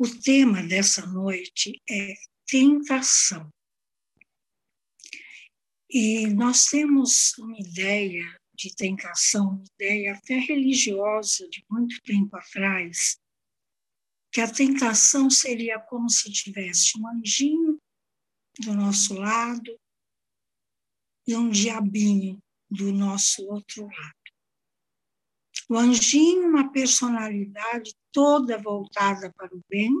O tema dessa noite é tentação. E nós temos uma ideia de tentação, uma ideia até religiosa de muito tempo atrás, que a tentação seria como se tivesse um anjinho do nosso lado e um diabinho do nosso outro lado. O anjinho, uma personalidade toda voltada para o bem,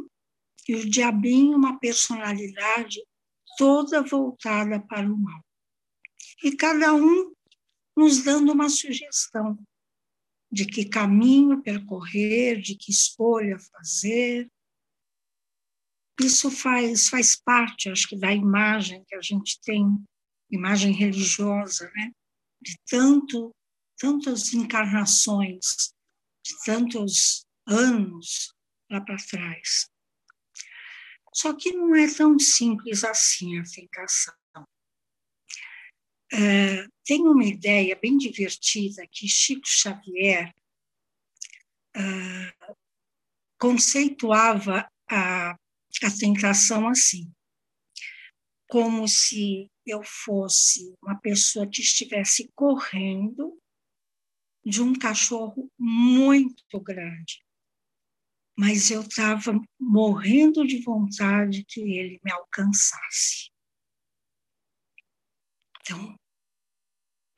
e o diabinho, uma personalidade toda voltada para o mal. E cada um nos dando uma sugestão de que caminho percorrer, de que escolha fazer. Isso faz, faz parte, acho que, da imagem que a gente tem, imagem religiosa, né? de tanto, tantas encarnações, de tantos anos lá para trás. Só que não é tão simples assim a tentação. É, tem uma ideia bem divertida que Chico Xavier uh, conceituava a, a tentação assim, como se eu fosse uma pessoa que estivesse correndo de um cachorro muito grande, mas eu estava morrendo de vontade que ele me alcançasse. Então,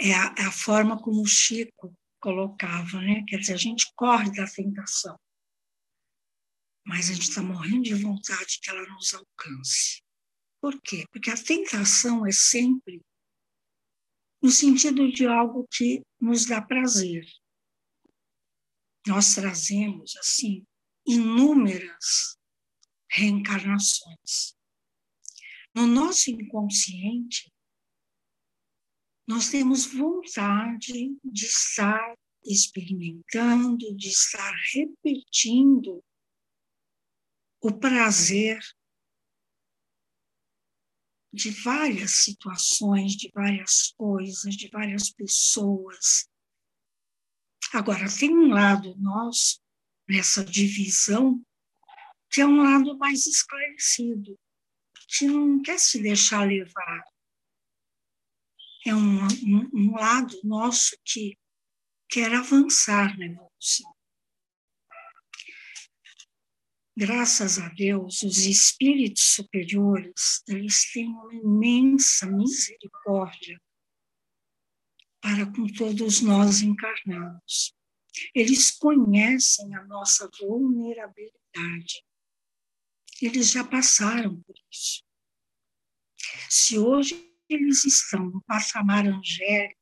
é a, é a forma como o Chico colocava, né? Quer dizer, a gente corre da tentação, mas a gente está morrendo de vontade que ela nos alcance. Por quê? Porque a tentação é sempre no sentido de algo que nos dá prazer. Nós trazemos, assim, inúmeras reencarnações. No nosso inconsciente, nós temos vontade de estar experimentando, de estar repetindo o prazer de várias situações, de várias coisas, de várias pessoas. Agora, tem um lado nosso, nessa divisão, que é um lado mais esclarecido, que não quer se deixar levar é um, um, um lado nosso que quer avançar na evolução. Graças a Deus, os espíritos superiores, eles têm uma imensa misericórdia para com todos nós encarnados. Eles conhecem a nossa vulnerabilidade. Eles já passaram por isso. Se hoje eles estão no patamar angélico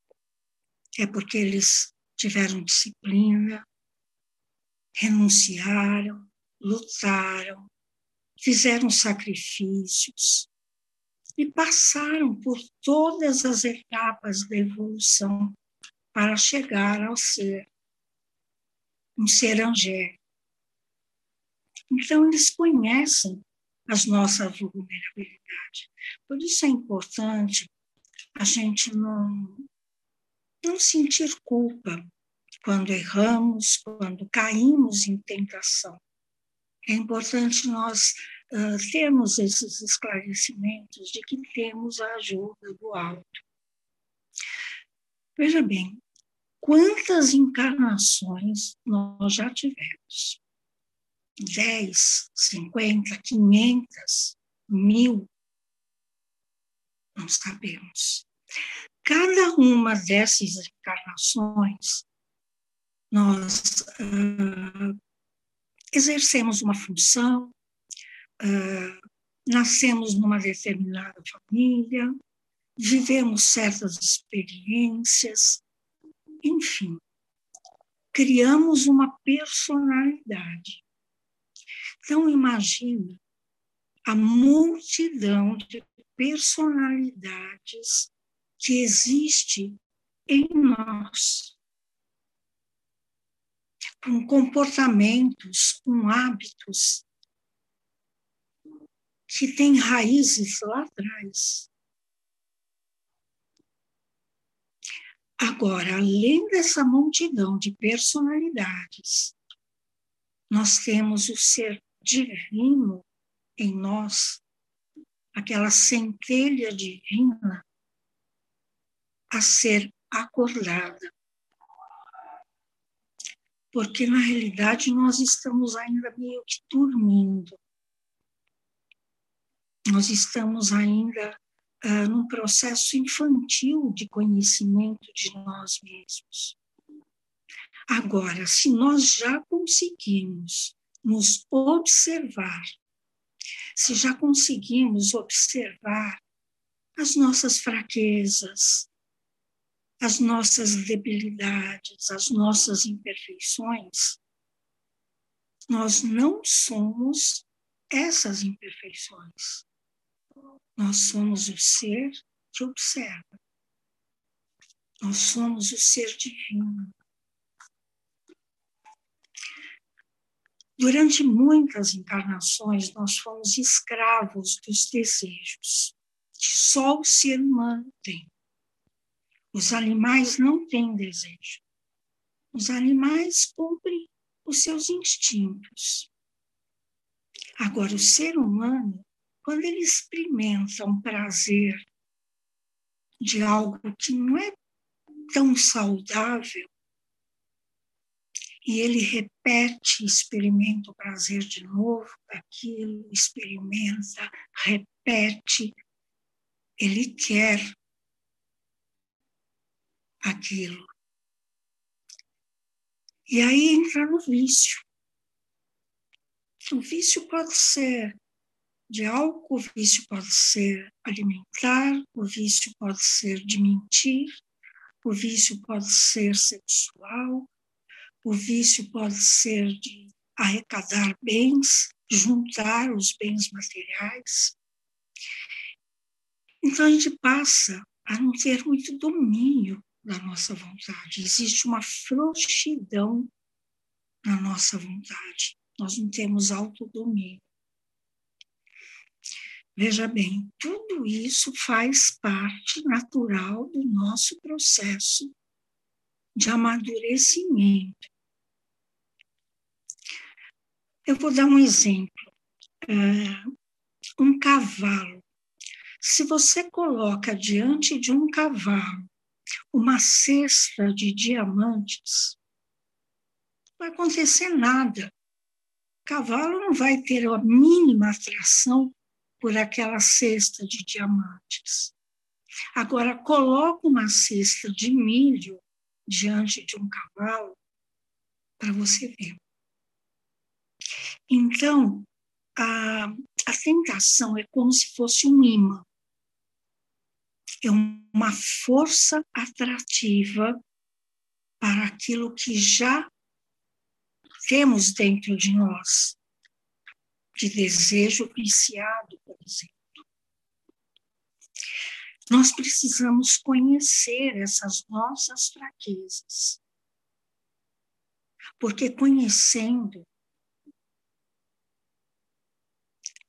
é porque eles tiveram disciplina, renunciaram, lutaram, fizeram sacrifícios e passaram por todas as etapas da evolução para chegar ao ser um ser angélico. Então, eles conhecem as nossas vulnerabilidades. Por isso é importante a gente não, não sentir culpa quando erramos, quando caímos em tentação. É importante nós uh, termos esses esclarecimentos de que temos a ajuda do alto. Veja bem, quantas encarnações nós já tivemos? 10, 50, 500, mil, não sabemos. Cada uma dessas encarnações, nós uh, exercemos uma função, uh, nascemos numa determinada família, vivemos certas experiências, enfim, criamos uma personalidade. Então, imagina a multidão de personalidades que existe em nós, com comportamentos, com hábitos que têm raízes lá atrás. Agora, além dessa multidão de personalidades, nós temos o ser divino em nós, aquela centelha divina a ser acordada. Porque, na realidade, nós estamos ainda meio que dormindo. Nós estamos ainda uh, num processo infantil de conhecimento de nós mesmos. Agora, se nós já conseguimos nos observar, se já conseguimos observar as nossas fraquezas, as nossas debilidades, as nossas imperfeições, nós não somos essas imperfeições. Nós somos o ser que observa. Nós somos o ser divino. Durante muitas encarnações, nós fomos escravos dos desejos que só o ser humano tem. Os animais não têm desejo. Os animais cumprem os seus instintos. Agora, o ser humano, quando ele experimenta um prazer de algo que não é tão saudável, e ele repete, experimenta o prazer de novo, aquilo, experimenta, repete, ele quer aquilo. E aí entra no vício. O vício pode ser de álcool, o vício pode ser alimentar, o vício pode ser de mentir, o vício pode ser sexual, o vício pode ser de arrecadar bens, juntar os bens materiais. Então a gente passa a não ter muito domínio da nossa vontade. Existe uma frouxidão na nossa vontade. Nós não temos autodomínio. Veja bem, tudo isso faz parte natural do nosso processo de amadurecimento. Eu vou dar um exemplo. É, um cavalo. Se você coloca diante de um cavalo uma cesta de diamantes, não vai acontecer nada. O cavalo não vai ter a mínima atração por aquela cesta de diamantes. Agora, coloca uma cesta de milho diante de um cavalo para você ver. Então, a, a tentação é como se fosse um imã é uma força atrativa para aquilo que já temos dentro de nós, de desejo viciado, por exemplo. Nós precisamos conhecer essas nossas fraquezas, porque conhecendo,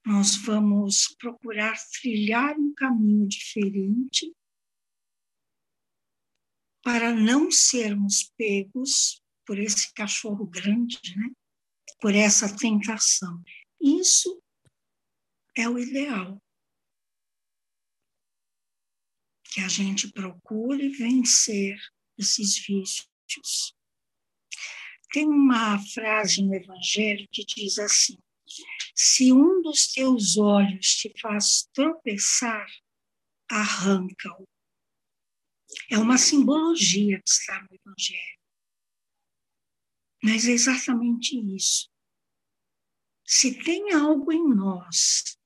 nós vamos procurar trilhar um caminho diferente para não sermos pegos por esse cachorro grande, né? por essa tentação. Isso é o ideal. Que a gente procure vencer esses vícios. Tem uma frase no Evangelho que diz assim: se um dos teus olhos te faz tropeçar, arranca-o. É uma simbologia que está no Evangelho. Mas é exatamente isso. Se tem algo em nós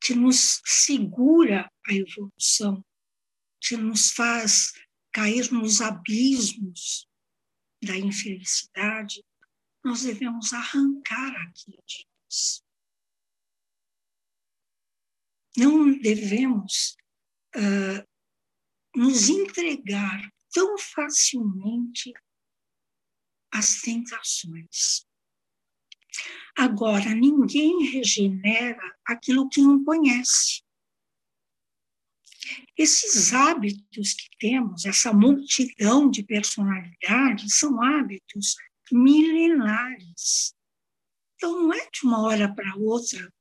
que nos segura a evolução, que nos faz cair nos abismos da infelicidade, nós devemos arrancar aquilo de nós. Não devemos uh, nos entregar tão facilmente às tentações. Agora, ninguém regenera aquilo que não conhece. Esses hábitos que temos, essa multidão de personalidades, são hábitos milenares. Então, não é de uma hora para outra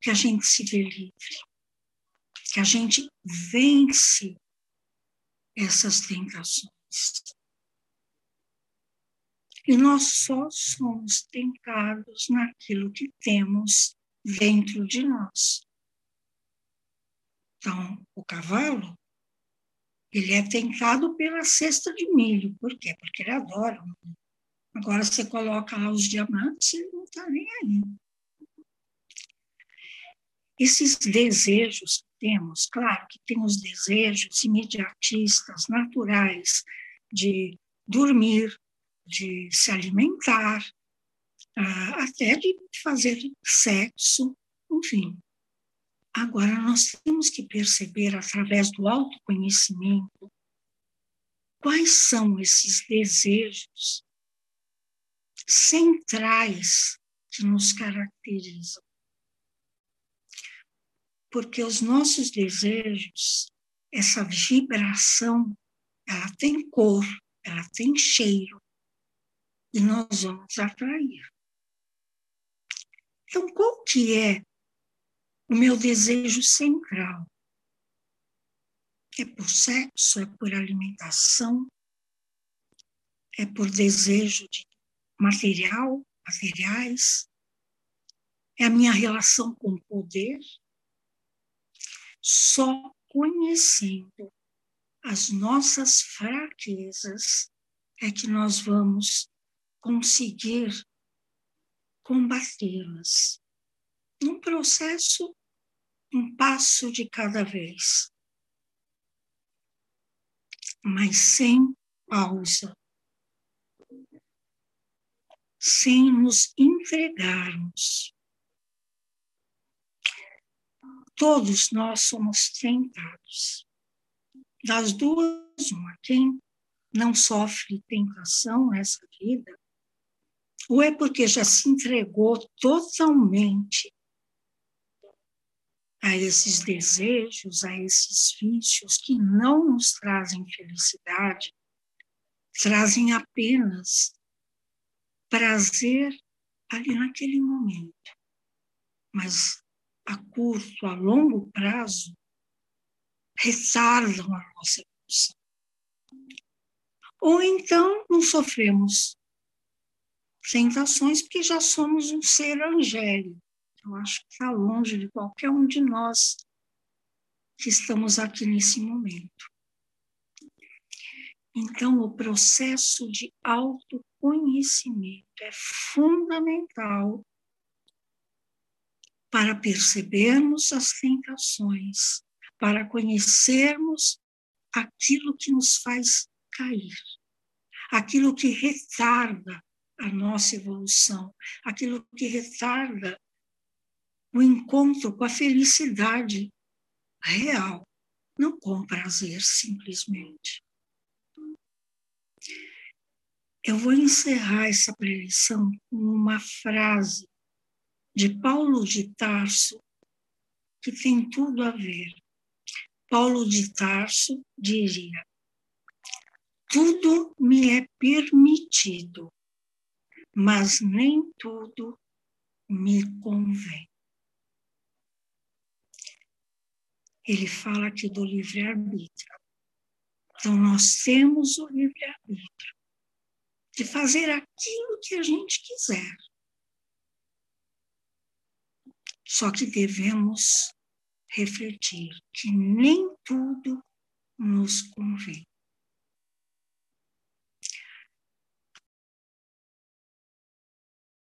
que a gente se vê livre, que a gente vence essas tentações. E nós só somos tentados naquilo que temos dentro de nós. Então, o cavalo, ele é tentado pela cesta de milho. Por quê? Porque ele adora milho. Agora você coloca lá os diamantes, ele não está nem aí. Esses desejos que temos, claro que tem os desejos imediatistas, naturais, de dormir, de se alimentar, ah, até de fazer sexo, enfim. Agora, nós temos que perceber, através do autoconhecimento, quais são esses desejos centrais que nos caracterizam. Porque os nossos desejos, essa vibração, ela tem cor, ela tem cheiro, e nós vamos atrair. Então, qual que é o meu desejo central. É por sexo, é por alimentação, é por desejo de material, materiais, é a minha relação com o poder. Só conhecendo as nossas fraquezas é que nós vamos conseguir combatê-las num processo um passo de cada vez, mas sem pausa, sem nos entregarmos. Todos nós somos tentados. Das duas, uma, quem não sofre tentação nessa vida, ou é porque já se entregou totalmente a esses desejos, a esses vícios que não nos trazem felicidade, trazem apenas prazer ali naquele momento. Mas a curto, a longo prazo, retardam a nossa evolução. Ou então não sofremos tentações porque já somos um ser angélico eu acho que está longe de qualquer um de nós que estamos aqui nesse momento. Então, o processo de autoconhecimento é fundamental para percebermos as tentações, para conhecermos aquilo que nos faz cair, aquilo que retarda a nossa evolução, aquilo que retarda o encontro com a felicidade real, não com prazer simplesmente. Eu vou encerrar essa preleção com uma frase de Paulo de Tarso que tem tudo a ver. Paulo de Tarso diria: Tudo me é permitido, mas nem tudo me convém. ele fala aqui do livre-arbítrio. Então, nós temos o livre-arbítrio de fazer aquilo que a gente quiser. Só que devemos refletir que nem tudo nos convém.